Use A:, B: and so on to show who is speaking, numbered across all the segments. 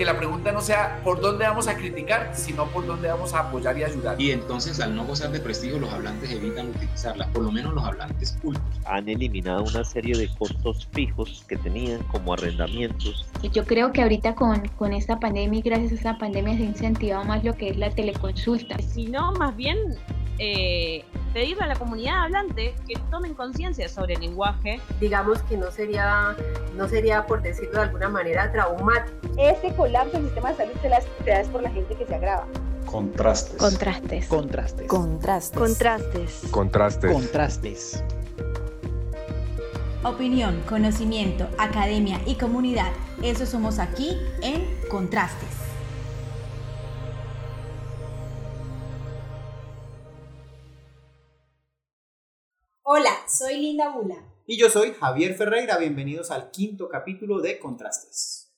A: que la pregunta no sea por dónde vamos a criticar, sino por dónde vamos a apoyar y ayudar.
B: Y entonces al no gozar de prestigio los hablantes evitan utilizarlas, por lo menos los hablantes cultos.
C: Han eliminado una serie de costos fijos que tenían como arrendamientos.
D: Yo creo que ahorita con, con esta pandemia y gracias a esta pandemia se ha incentivado más lo que es la teleconsulta.
E: Si no, más bien eh, pedirle a la comunidad hablante que tomen conciencia sobre el lenguaje.
F: Digamos que no sería, no sería por decirlo de alguna manera, traumático.
G: Este colapso del sistema de salud se las es por la gente que se agrava.
H: Contrastes.
D: Contrastes.
I: Contrastes.
D: Contrastes.
J: Contrastes.
H: Contrastes.
I: Contrastes.
J: Opinión, conocimiento, academia y comunidad. Eso somos aquí en Contrastes.
K: Soy Linda Bula.
L: Y yo soy Javier Ferreira. Bienvenidos al quinto capítulo de Contrastes.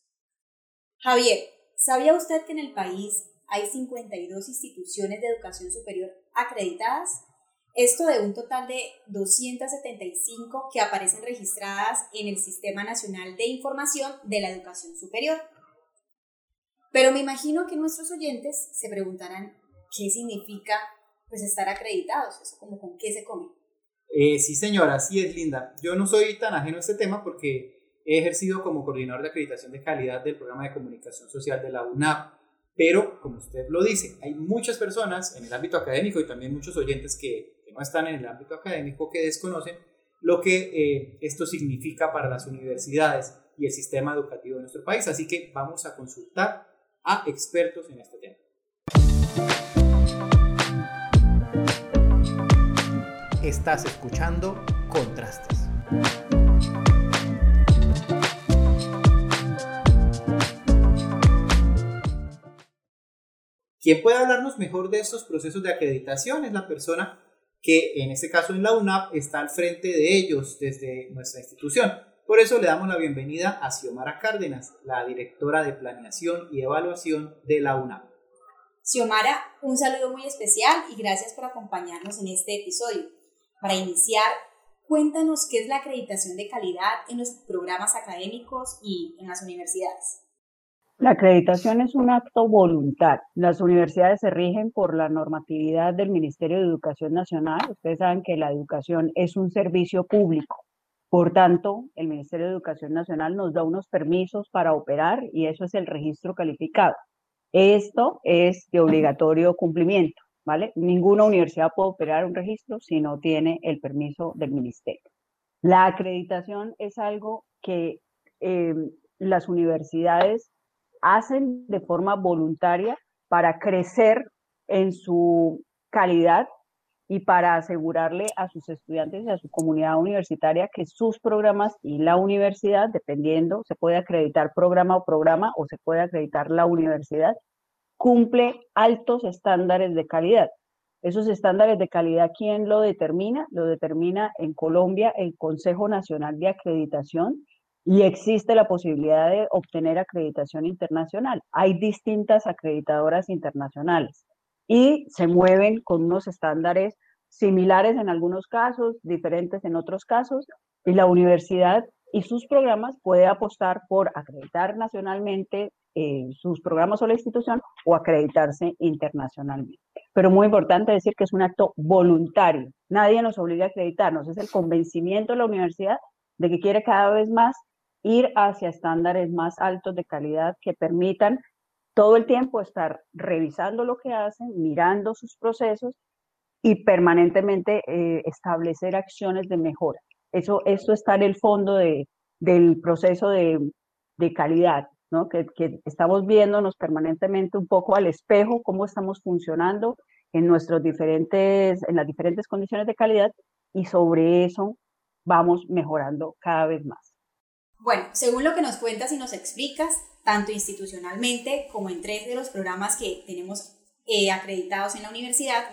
K: Javier, ¿sabía usted que en el país hay 52 instituciones de educación superior acreditadas? Esto de un total de 275 que aparecen registradas en el Sistema Nacional de Información de la Educación Superior. Pero me imagino que nuestros oyentes se preguntarán qué significa pues estar acreditados, eso como con qué se come.
L: Eh, sí, señora, sí es linda. Yo no soy tan ajeno a este tema porque he ejercido como coordinador de acreditación de calidad del programa de comunicación social de la UNAP. Pero, como usted lo dice, hay muchas personas en el ámbito académico y también muchos oyentes que, no están en el ámbito académico que desconocen lo que eh, esto significa para las universidades y el sistema educativo de nuestro país. Así que vamos a consultar a expertos en este tema. Estás escuchando Contrastes. Quien puede hablarnos mejor de estos procesos de acreditación es la persona que en este caso en la UNAP está al frente de ellos desde nuestra institución. Por eso le damos la bienvenida a Xiomara Cárdenas, la directora de Planeación y Evaluación de la UNAP.
K: Xiomara, un saludo muy especial y gracias por acompañarnos en este episodio. Para iniciar, cuéntanos qué es la acreditación de calidad en los programas académicos y en las universidades.
M: La acreditación es un acto voluntario. Las universidades se rigen por la normatividad del Ministerio de Educación Nacional. Ustedes saben que la educación es un servicio público. Por tanto, el Ministerio de Educación Nacional nos da unos permisos para operar y eso es el registro calificado. Esto es de obligatorio cumplimiento. ¿Vale? Ninguna universidad puede operar un registro si no tiene el permiso del ministerio. La acreditación es algo que em, las universidades hacen de forma voluntaria para crecer en su calidad y para asegurarle a sus estudiantes y a su comunidad universitaria que sus programas y la universidad, dependiendo, se puede acreditar programa o programa o se puede acreditar la universidad, cumple altos estándares de calidad. Esos estándares de calidad, ¿quién lo determina? Lo determina en Colombia el Consejo Nacional de Acreditación y existe la posibilidad de obtener acreditación internacional. Hay distintas acreditadoras internacionales y se mueven con unos estándares similares en algunos casos, diferentes en otros casos, y la universidad y sus programas puede apostar por acreditar nacionalmente sus programas o la institución o acreditarse internacionalmente. Pero muy importante decir que es un acto voluntario. Nadie nos obliga a acreditarnos. Es el convencimiento de la universidad de que quiere cada vez más ir hacia estándares más altos de calidad que permitan todo el tiempo estar revisando lo que hacen, mirando sus procesos y permanentemente eh, establecer acciones de mejora. Eso, esto está en el fondo de, del proceso de calidad que, estamos viéndonos permanentemente un poco al espejo, cómo estamos funcionando en, nuestros diferentes, en las diferentes condiciones de calidad y sobre eso vamos mejorando cada vez más.
K: Bueno, según lo que nos cuentas y nos explicas, tanto institucionalmente como en tres de los programas que tenemos eh, acreditados en la universidad,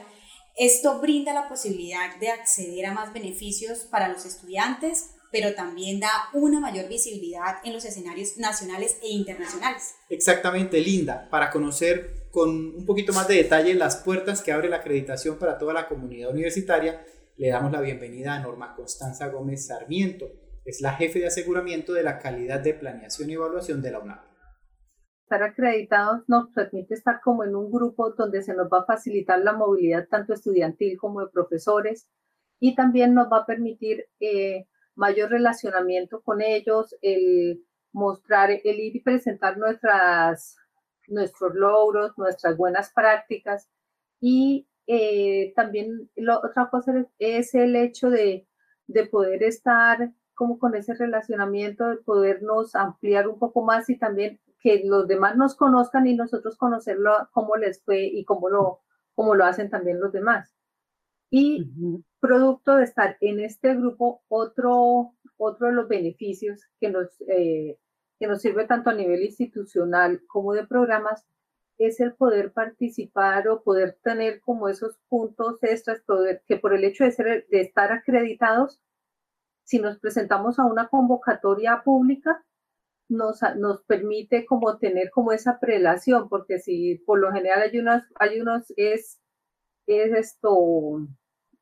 K: esto brinda la posibilidad de acceder a más beneficios para los estudiantes, pero también da una mayor visibilidad en los escenarios nacionales e internacionales.
L: Exactamente, Linda, para conocer con un poquito más de detalle las puertas que abre la acreditación para toda la comunidad universitaria, le damos la bienvenida a Norma Constanza Gómez Sarmiento, es la jefe de aseguramiento de la calidad de planeación y evaluación de la UNAM.
F: estar acreditados nos permite estar como en un grupo donde se nos va a facilitar la movilidad tanto estudiantil como de profesores y también nos va a permitir eh, mayor relacionamiento con ellos, el mostrar, el ir y presentar nuestras, nuestros logros, nuestras buenas prácticas y eh, también lo, otra cosa es el hecho de, de poder estar como con ese relacionamiento, de podernos ampliar un poco más y también que los demás nos conozcan y nosotros conocerlo, cómo les fue y cómo lo, cómo lo hacen también los demás. Y producto de estar en este grupo, otro, otro de los beneficios que nos, eh, que nos sirve tanto a nivel institucional como de programas es el poder participar o poder tener como esos puntos extras, poder, que por el hecho de, ser, de estar acreditados, si nos presentamos a una convocatoria pública, nos, nos permite como tener como esa prelación, porque si por lo general hay unos, hay unos es, es esto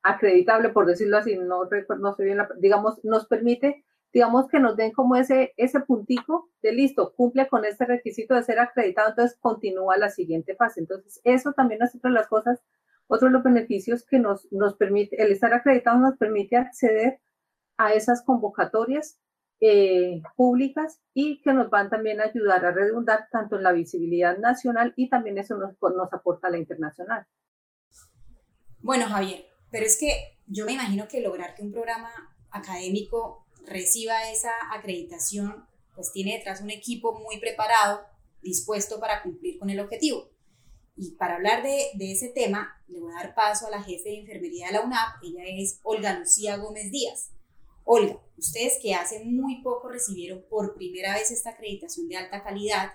F: acreditable, por decirlo así, no, no sé bien, digamos, nos permite, digamos que nos den como ese, ese puntico de listo, cumple con este requisito de ser acreditado, entonces continúa la siguiente fase. Entonces, eso también es otra de las cosas, otro de los beneficios que nos, nos permite, el estar acreditado nos permite acceder a esas convocatorias eh, públicas y que nos van también a ayudar a redundar tanto en la visibilidad nacional y también eso nos, nos aporta a la internacional.
K: Bueno, Javier, pero es que yo me imagino que lograr que un programa académico reciba esa acreditación, pues tiene detrás un equipo muy preparado, dispuesto para cumplir con el objetivo. Y para hablar de, ese tema, le voy a dar paso a la jefe de enfermería de la UNAP, ella es Olga Lucía Gómez Díaz. Olga, ustedes que hace muy poco recibieron por primera vez esta acreditación de alta calidad,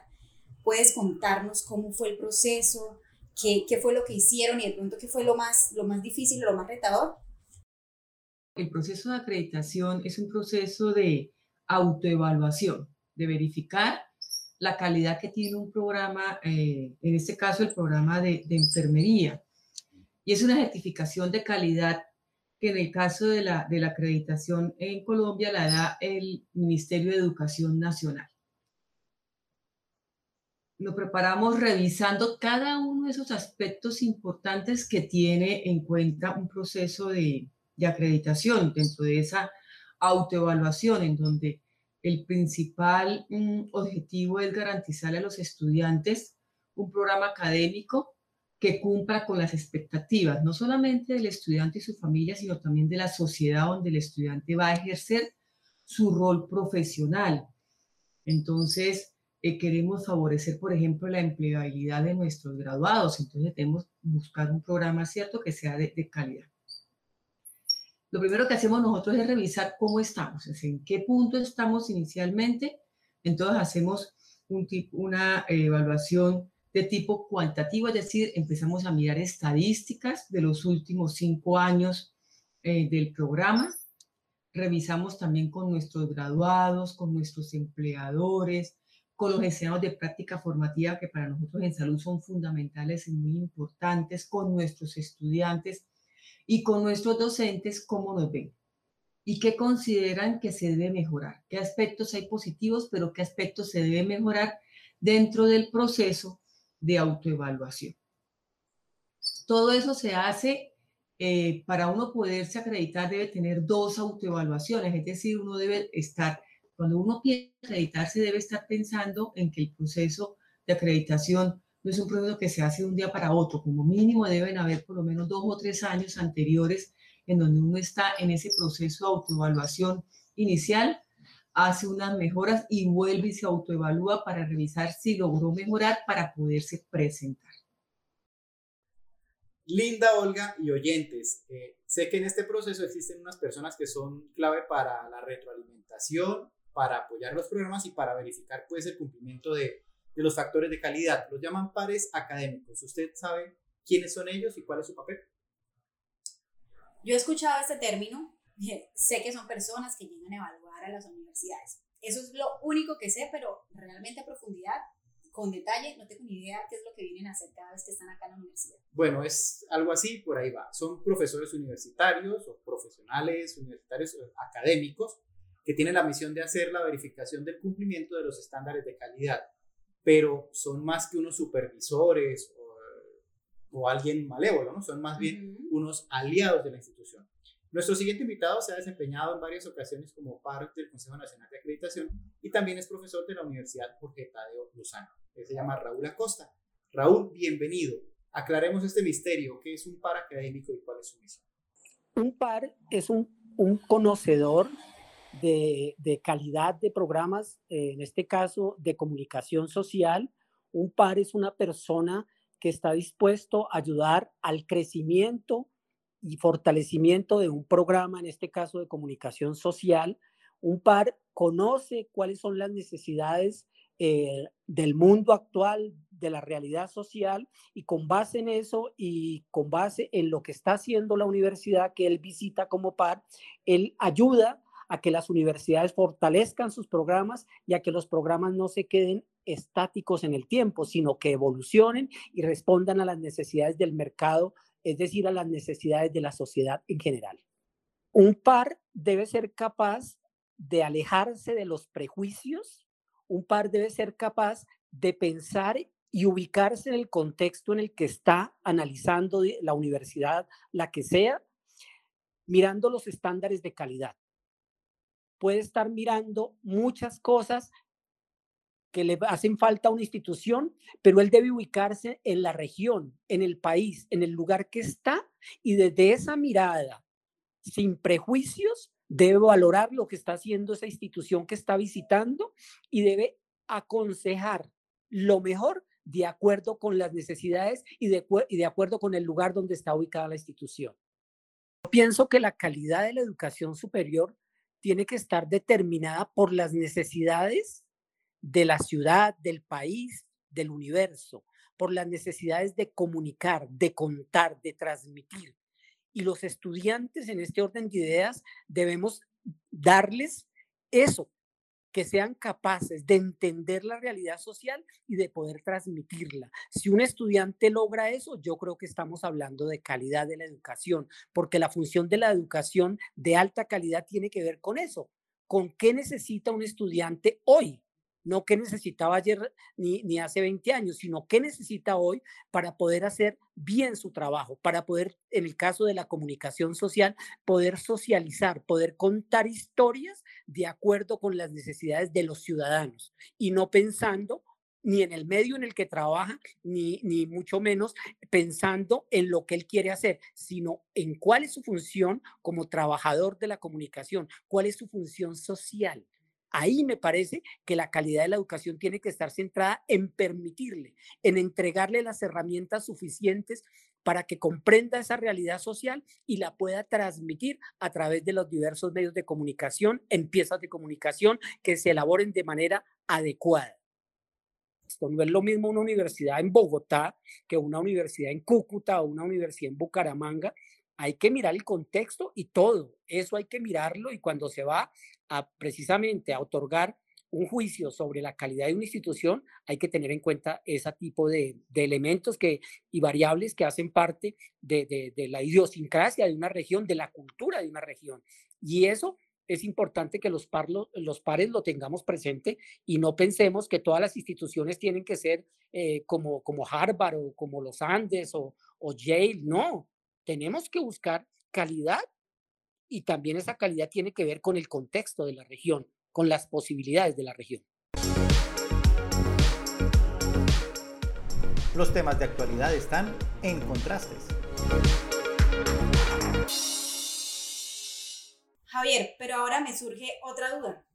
K: ¿puedes contarnos cómo fue el proceso? ¿Qué, fue lo que hicieron y de pronto qué fue lo más, lo más difícil lo más retador?
H: El proceso de acreditación es un proceso de autoevaluación, de verificar la calidad que tiene un programa, eh, en este caso el programa de, de enfermería. Y es una certificación de calidad que en el caso de la, de la acreditación en Colombia la da el Ministerio de Educación Nacional. Lo preparamos revisando cada uno de esos aspectos importantes que tiene en cuenta un proceso de, de acreditación dentro de esa autoevaluación en donde el principal mm, objetivo es garantizarle a los estudiantes un programa académico que cumpla con las expectativas, no solamente del estudiante y su familia, sino también de la sociedad donde el estudiante va a ejercer su rol profesional. Entonces, eh, queremos favorecer, por ejemplo, la empleabilidad de nuestros graduados. Entonces, debemos buscar un programa, ¿cierto?, que sea de, calidad. Lo primero que hacemos nosotros es revisar cómo estamos, es en qué punto estamos inicialmente. Entonces, hacemos un tipo, una evaluación de tipo cuantitativo, es decir, empezamos a mirar estadísticas de los últimos cinco años eh, del programa. Revisamos también con nuestros graduados, con nuestros empleadores, con los escenarios de práctica formativa que para nosotros en salud son fundamentales y muy importantes, con nuestros estudiantes y con nuestros docentes, cómo nos ven y qué consideran que se debe mejorar, qué aspectos hay positivos, pero qué aspectos se debe mejorar dentro del proceso de autoevaluación. Todo eso se hace eh, para uno poderse acreditar, debe tener dos autoevaluaciones, es decir, uno debe estar, cuando uno piensa acreditarse, debe estar pensando en que el proceso de acreditación no es un proceso que se hace de un día para otro, como mínimo deben haber por lo menos dos o tres años anteriores en donde uno está en ese proceso de autoevaluación inicial hace unas mejoras y vuelve y se autoevalúa para revisar si logró mejorar para poderse presentar.
L: Linda Olga y oyentes, eh, sé que en este proceso existen unas personas que son clave para la retroalimentación, para apoyar los programas y para verificar pues el cumplimiento de, de los factores de calidad. Los llaman pares académicos. ¿Usted sabe quiénes son ellos y cuál es su papel?
K: Yo he escuchado este término, sé que son personas que llegan a evaluar a las universidades. Eso es lo único que sé, pero realmente a profundidad, con detalle, no tengo ni idea qué es lo que vienen a hacer cada vez que están acá en la universidad.
L: Bueno, es algo así, por ahí va. Son profesores universitarios o profesionales universitarios académicos que tienen la misión de hacer la verificación del cumplimiento de los estándares de calidad. pero son más que unos supervisores o, o alguien malévolo, ¿no? Son más bien unos aliados de la institución. Nuestro siguiente invitado se ha desempeñado en varias ocasiones como parte del Consejo Nacional de Acreditación y también es profesor de la Universidad Jorge Tadeo Lozano. Él se llama Raúl Acosta. Raúl, bienvenido. Aclaremos este misterio. ¿Qué es un par académico y cuál es su misión?
I: Un par es un, un conocedor de, calidad de programas, eh, en este caso de comunicación social. Un par es una persona que está dispuesto a ayudar al crecimiento y fortalecimiento de un programa, en este caso de comunicación social. Un par conoce cuáles son las necesidades eh, del mundo actual, de la realidad social, y con base en eso y con base en lo que está haciendo la universidad que él visita como par, él ayuda a que las universidades fortalezcan sus programas y a que los programas no se queden estáticos en el tiempo, sino que evolucionen y respondan a las necesidades del mercado es decir, a las necesidades de la sociedad en general. Un par debe ser capaz de alejarse de los prejuicios, un par debe ser capaz de pensar y ubicarse en el contexto en el que está analizando la universidad, la que sea, mirando los estándares de calidad. Puede estar mirando muchas cosas que le hacen falta a una institución, pero él debe ubicarse en la región, en el país, en el lugar que está y desde esa mirada, sin prejuicios, debe valorar lo que está haciendo esa institución que está visitando y debe aconsejar lo mejor de acuerdo con las necesidades y de, acuerdo con el lugar donde está ubicada la institución. Pienso que la calidad de la educación superior tiene que estar determinada por las necesidades de la ciudad, del país, del universo, por las necesidades de comunicar, de contar, de transmitir. Y los estudiantes en este orden de ideas debemos darles eso, que sean capaces de entender la realidad social y de poder transmitirla. Si un estudiante logra eso, yo creo que estamos hablando de calidad de la educación, porque la función de la educación de alta calidad tiene que ver con eso, con qué necesita un estudiante hoy no qué necesitaba ayer ni, ni hace 20 años, sino qué necesita hoy para poder hacer bien su trabajo, para poder, en el caso de la comunicación social, poder socializar, poder contar historias de acuerdo con las necesidades de los ciudadanos y no pensando ni en el medio en el que trabaja, ni, ni mucho menos pensando en lo que él quiere hacer, sino en cuál es su función como trabajador de la comunicación, cuál es su función social. Ahí me parece que la calidad de la educación tiene que estar centrada en permitirle, en entregarle las herramientas suficientes para que comprenda esa realidad social y la pueda transmitir a través de los diversos medios de comunicación, en piezas de comunicación que se elaboren de manera adecuada. Esto no es lo mismo una universidad en Bogotá que una universidad en Cúcuta o una universidad en Bucaramanga, hay que mirar el contexto y todo. Eso hay que mirarlo y cuando se va a precisamente a otorgar un juicio sobre la calidad de una institución, hay que tener en cuenta ese tipo de, elementos que, y variables que hacen parte de, la idiosincrasia de una región, de la cultura de una región. Y eso es importante que los, los pares lo tengamos presente y no pensemos que todas las instituciones tienen que ser eh, como, como Harvard o como los Andes o, o Yale. No, tenemos que buscar calidad y también esa calidad tiene que ver con el contexto de la región, con las posibilidades de la región.
N: Los temas de actualidad están en contrastes.
K: Javier, pero ahora me surge otra duda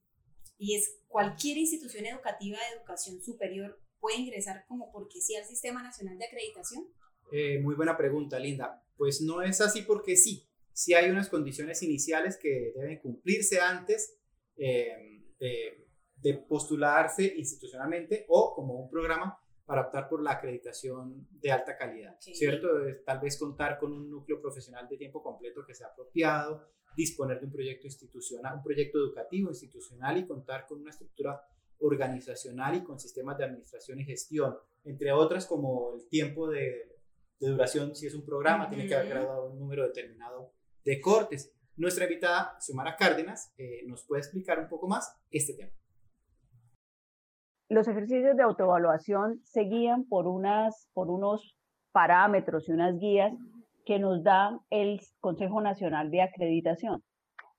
K: y es cualquier institución educativa de educación superior puede ingresar como porque sí al Sistema Nacional de Acreditación?
L: Eh, muy buena pregunta, Linda. Pues no es así porque sí. Sí hay unas condiciones iniciales que deben cumplirse antes eh, de, postularse institucionalmente o como un programa para optar por la acreditación de alta calidad, ¿cierto? Tal vez contar con un núcleo profesional de tiempo completo que sea apropiado, disponer de un proyecto institucional, un proyecto educativo institucional y contar con una estructura organizacional y con sistemas de administración y gestión, entre otras como el tiempo de de duración, si es un programa, tiene que haber graduado un número determinado de cortes. Nuestra invitada, Xiomara Cárdenas, eh, nos puede explicar un poco más este tema.
M: los ejercicios de autoevaluación se guían por, unas, por unos parámetros y unas guías que nos da el Consejo Nacional de Acreditación.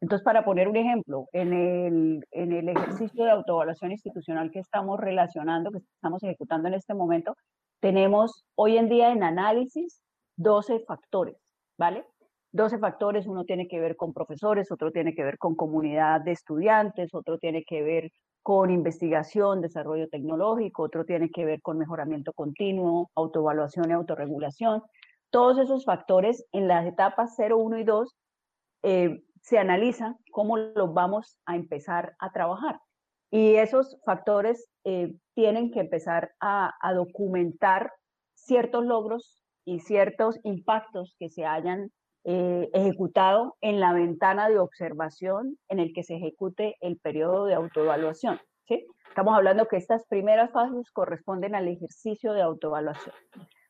M: Entonces, para poner un ejemplo, en el, en el ejercicio de autoevaluación institucional que estamos relacionando, que estamos ejecutando en este momento, tenemos hoy en día en análisis 12 factores, ¿vale? 12 factores, uno tiene que ver con profesores, otro tiene que ver con comunidad de estudiantes, otro tiene que ver con investigación, desarrollo tecnológico, otro tiene que ver con mejoramiento continuo, autoevaluación y autorregulación. Todos esos factores en las etapas 0, 1 y 2 eh, se analizan cómo los vamos a empezar a trabajar. Y esos factores eh, tienen que empezar a, documentar ciertos logros y ciertos impactos que se hayan eh, ejecutado en la ventana de observación en el que se ejecute el periodo de autoevaluación. ¿sí? Estamos hablando que estas primeras fases corresponden al ejercicio de autoevaluación.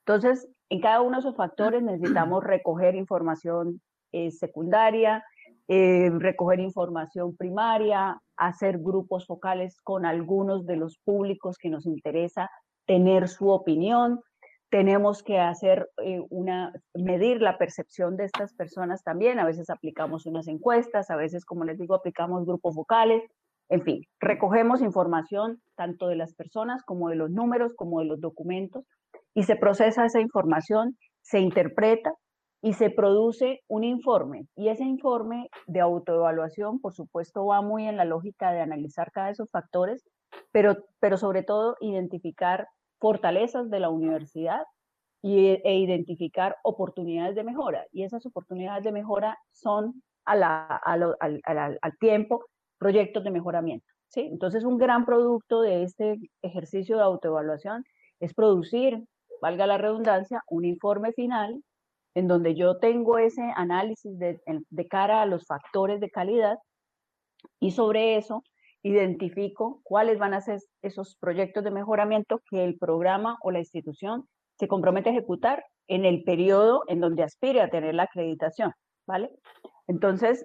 M: Entonces, en cada uno de esos factores necesitamos recoger información eh, secundaria, eh, recoger información primaria, hacer grupos focales con algunos de los públicos que nos interesa tener su opinión, tenemos que hacer eh, una, medir la percepción de estas personas también. A veces aplicamos unas encuestas, a veces, como les digo, aplicamos grupos vocales. En fin, recogemos información tanto de las personas como de los números, como de los documentos, y se procesa esa información, se interpreta y se produce un informe. Y ese informe de autoevaluación, por supuesto, va muy en la lógica de analizar cada de esos factores, pero, pero sobre todo identificar fortalezas de la universidad y, e identificar oportunidades de mejora. Y esas oportunidades de mejora son a la, al, al, tiempo proyectos de mejoramiento. ¿sí? Entonces, un gran producto de este ejercicio de autoevaluación es producir, valga la redundancia, un informe final en donde yo tengo ese análisis de, cara a los factores de calidad y sobre eso identifico cuáles van a ser esos proyectos de mejoramiento que el programa o la institución se compromete a ejecutar en el periodo en donde aspire a tener la acreditación, ¿vale? Entonces,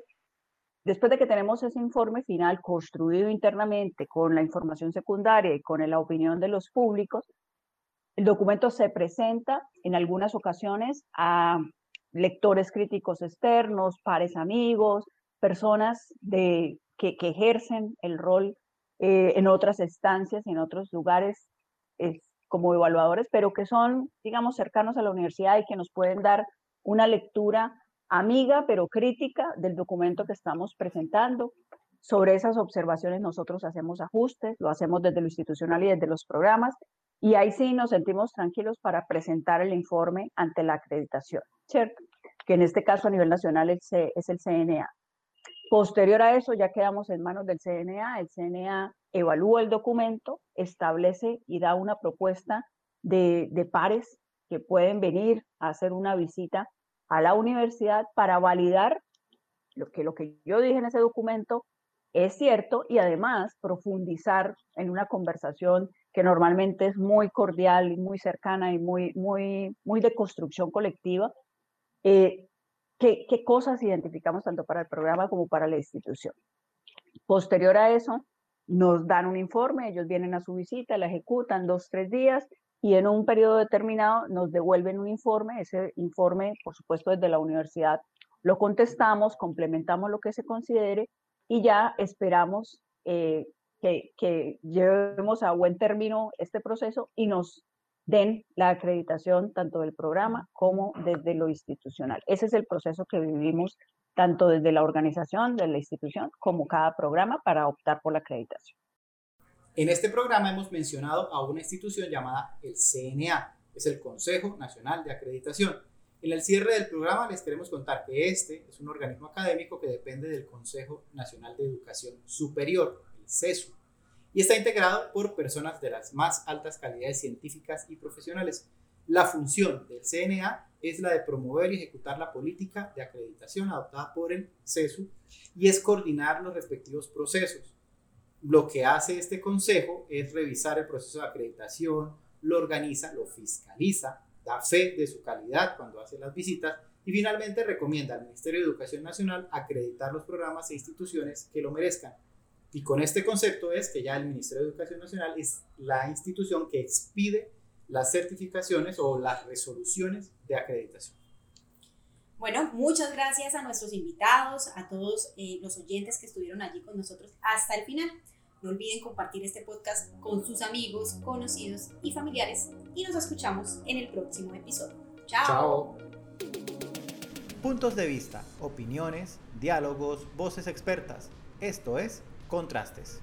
M: después de que tenemos ese informe final construido internamente con la información secundaria y con la opinión de los públicos, el documento se presenta en algunas ocasiones a lectores críticos externos, pares amigos, personas que, ejercen el rol eh, en otras estancias en otros lugares como evaluadores, pero que son, digamos, cercanos a la universidad y que nos pueden dar una lectura amiga, pero crítica del documento que estamos presentando. Sobre esas observaciones nosotros hacemos ajustes, lo hacemos desde lo institucional y desde los programas, y ahí sí nos sentimos tranquilos para presentar el informe ante la acreditación, ¿cierto? Que en este caso a nivel nacional es el CNA. Posterior a eso ya quedamos en manos del CNA. El CNA evalúa el documento, establece y da una propuesta de, pares que pueden venir a hacer una visita a la universidad para validar lo que, lo que yo dije en ese documento es cierto y además profundizar en una conversación que normalmente es muy cordial y muy cercana y muy, muy, muy de construcción colectiva, eh, qué, cosas identificamos tanto para el programa como para la institución. Posterior a eso, nos dan un informe, ellos vienen a su visita, la ejecutan dos, tres días y en un periodo determinado nos devuelven un informe. Ese informe, por supuesto, desde la universidad lo contestamos, complementamos lo que se considere y ya esperamos eh, que, que, llevemos a buen término este proceso y nos den la acreditación tanto del programa como desde lo institucional. Ese es el proceso que vivimos tanto desde la organización, de la institución, como cada programa para optar por la acreditación.
L: En este programa hemos mencionado a una institución llamada el CNA, es el Consejo Nacional de Acreditación. En el cierre del programa les queremos contar que este es un organismo académico que depende del Consejo Nacional de Educación Superior, CESU, y está integrado por personas de las más altas calidades científicas y profesionales. La función del CNA es la de promover y ejecutar la política de acreditación adoptada por el CESU y es coordinar los respectivos procesos. Lo que hace este consejo es revisar el proceso de acreditación, lo organiza, lo fiscaliza, da fe de su calidad cuando hace las visitas y finalmente recomienda al Ministerio de Educación Nacional acreditar los programas e instituciones que lo merezcan Y con este concepto es que ya el Ministerio de Educación Nacional es la institución que expide las certificaciones o las resoluciones de acreditación.
K: Bueno, muchas gracias a nuestros invitados, a todos eh, los oyentes que estuvieron allí con nosotros hasta el final. No olviden compartir este podcast con sus amigos, conocidos y familiares y nos escuchamos en el próximo episodio. Chao.
N: Puntos de vista, opiniones, diálogos, voces expertas. Esto es Contrastes.